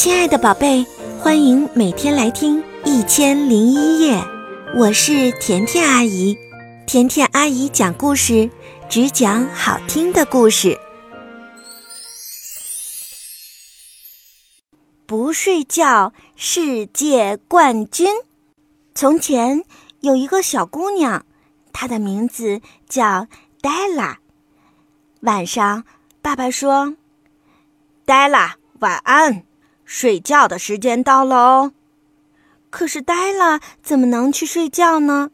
亲爱的宝贝，欢迎每天来听《一千零一夜》，我是甜甜阿姨。甜甜阿姨讲故事，只讲好听的故事。不睡觉，世界冠军。从前有一个小姑娘，她的名字叫黛拉。晚上，爸爸说：“黛拉，晚安，睡觉的时间到了哦。”可是黛拉怎么能去睡觉呢？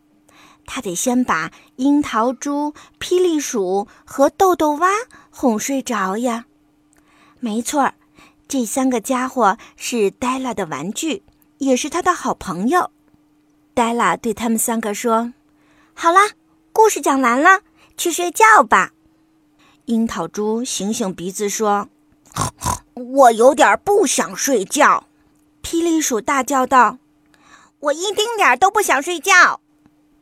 他得先把樱桃猪、霹雳鼠和豆豆蛙哄睡着呀。没错儿，这三个家伙是黛拉的玩具，也是他的好朋友。黛拉对他们三个说：“好啦，故事讲完了，去睡觉吧。”樱桃猪醒醒鼻子说：“我有点不想睡觉。”霹雳鼠大叫道：“我一丁点儿都不想睡觉。”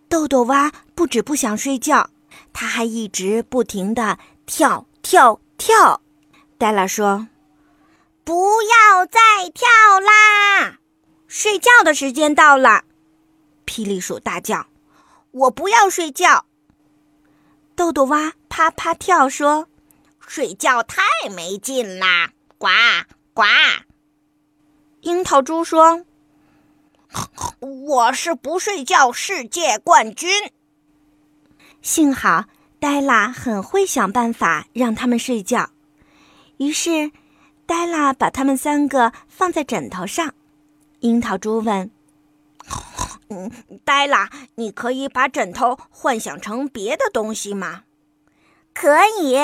豆豆蛙不止不想睡觉，他还一直不停地跳跳跳。黛拉说：“不要再跳啦，睡觉的时间到了。”霹雳鼠大叫：“我不要睡觉。”豆豆蛙啪啪跳说：“睡觉太没劲啦！”呱呱。樱桃猪说：“我是不睡觉世界冠军。”幸好黛拉很会想办法让他们睡觉，于是黛拉把他们三个放在枕头上。樱桃猪问。嗯，黛拉，你可以把枕头幻想成别的东西吗？可以，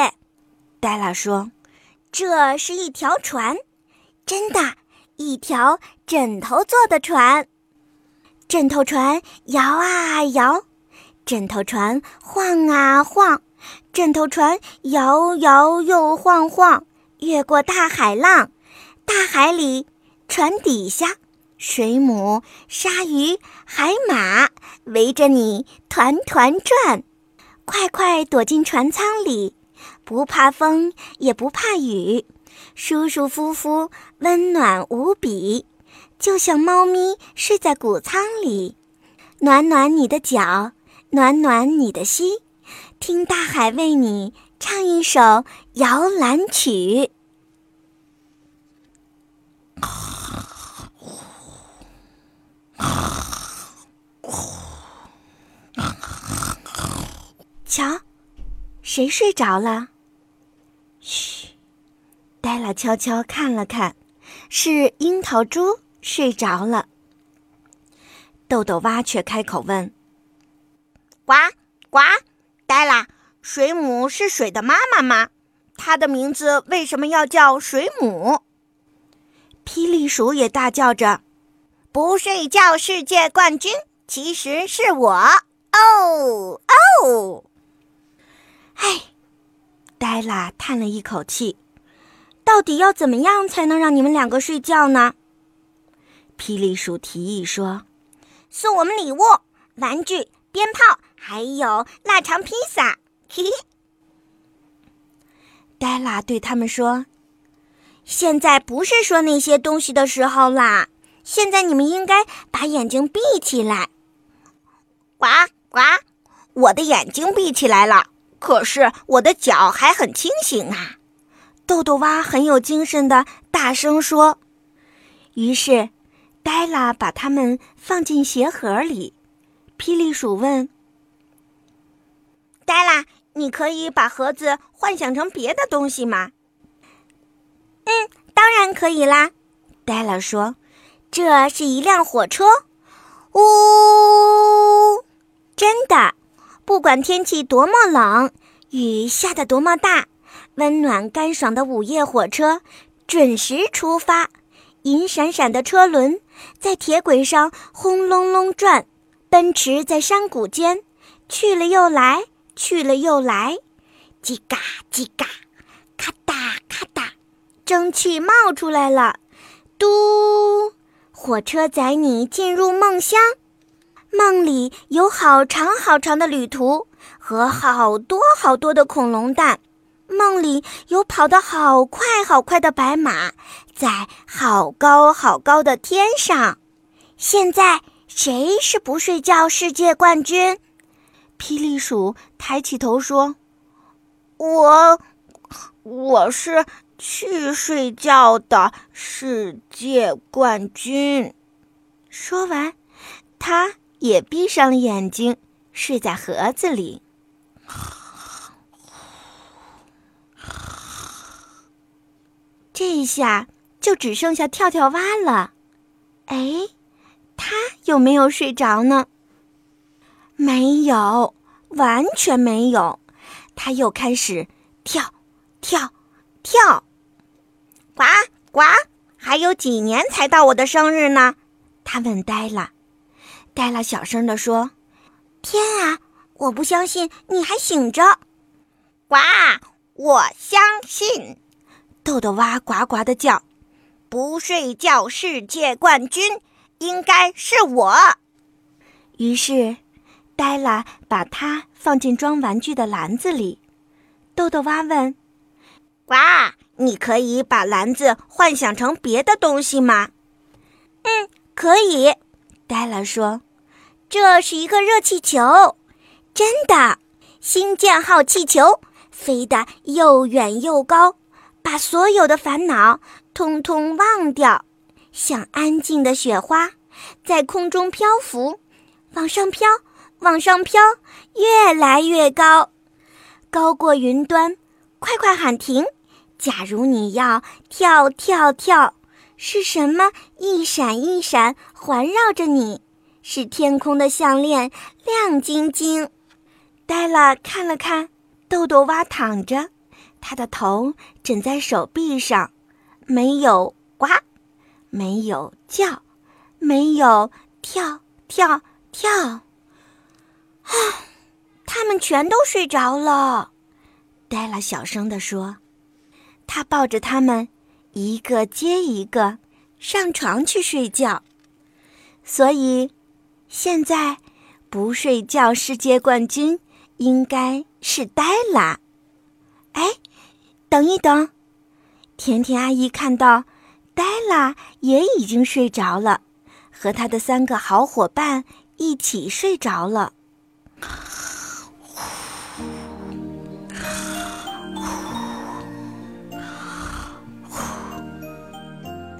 黛拉说：“这是一条船，真的，一条枕头做的船。枕头船摇啊摇，枕头船晃啊晃，枕头船摇摇又晃晃，越过大海浪，大海里，船底下。”水母、鲨鱼、海马。围着你团团转，快快躲进船舱里，不怕风也不怕雨，舒舒服服，温暖无比，就像猫咪睡在谷仓里，暖暖你的脚，暖暖你的心，听大海为你唱一首摇篮曲。瞧，谁睡着了？嘘，黛拉悄悄看了看，是樱桃猪睡着了。豆豆蛙却开口问：“呱呱，黛拉，水母是水的妈妈吗？它的名字为什么要叫水母？”霹雳鼠也大叫着：“不睡觉世界冠军，其实是我！”哦哦。黛拉叹了一口气。到底要怎么样才能让你们两个睡觉呢？霹雳鼠提议说：“送我们礼物，玩具、鞭炮，还有腊肠披萨。”嘿嘿。黛拉对他们说：“现在不是说那些东西的时候啦，现在你们应该把眼睛闭起来。”呱呱，我的眼睛闭起来了。可是我的脚还很清醒啊！豆豆蛙很有精神的大声说。于是，黛拉把它们放进鞋盒里。霹雳鼠问：“黛拉，你可以把盒子幻想成别的东西吗？”“嗯，当然可以啦。”黛拉说：“这是一辆火车。”“呜，真的。”不管天气多么冷，雨下得多么大，温暖干爽的午夜火车准时出发。银闪闪的车轮在铁轨上轰隆隆转，奔驰在山谷间，去了又来，去了又来，叽嘎叽嘎，咔哒咔哒，蒸汽冒出来了。嘟，火车载你进入梦乡。梦里有好长好长的旅途和好多好多的恐龙蛋，梦里有跑得好快好快的白马，在好高好高的天上。现在谁是不睡觉世界冠军？霹雳鼠抬起头说：“我，我是去睡觉的世界冠军。”说完，他也闭上了眼睛，睡在盒子里。这下就只剩下跳跳蛙了。哎，他有没有睡着呢？没有，完全没有。他又开始跳，跳，跳。呱呱！还有几年才到我的生日呢？他问呆了。黛拉小声地说：“天啊，我不相信你还醒着。”呱！我相信。豆豆蛙呱呱的叫：“不睡觉世界冠军应该是我。”于是。黛拉把它放进装玩具的篮子里。豆豆蛙问：“呱，你可以把篮子幻想成别的东西吗？”“嗯，可以。”黛拉说，“这是一个热气球，真的，星舰号气球，飞得又远又高，把所有的烦恼通通忘掉，像安静的雪花，在空中漂浮，往上飘。”往上飘，越来越高，高过云端。快快喊停！假如你要跳跳跳，是什么一闪一闪环绕着你？是天空的项链，亮晶晶。黛拉看了看豆豆蛙，躺着，他的头枕在手臂上，没有呱，没有叫，没有跳跳跳。啊，他们全都睡着了。黛拉小声地说：“他抱着他们，一个接一个上床去睡觉。所以，现在不睡觉世界冠军应该是黛拉。哎，等一等，甜甜阿姨看到黛拉也已经睡着了，和她的三个好伙伴一起睡着了。”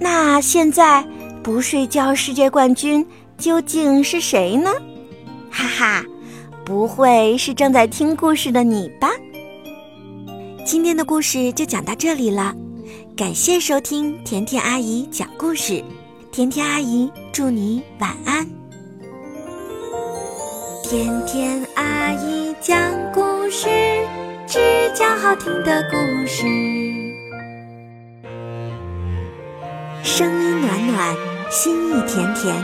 那现在不睡觉世界冠军究竟是谁呢？哈哈，不会是正在听故事的你吧？今天的故事就讲到这里了，感谢收听甜甜阿姨讲故事。甜甜阿姨祝你晚安。甜甜阿姨讲故事，只讲好听的故事。声音暖暖，心意甜甜。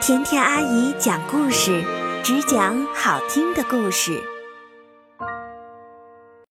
甜甜阿姨讲故事，只讲好听的故事。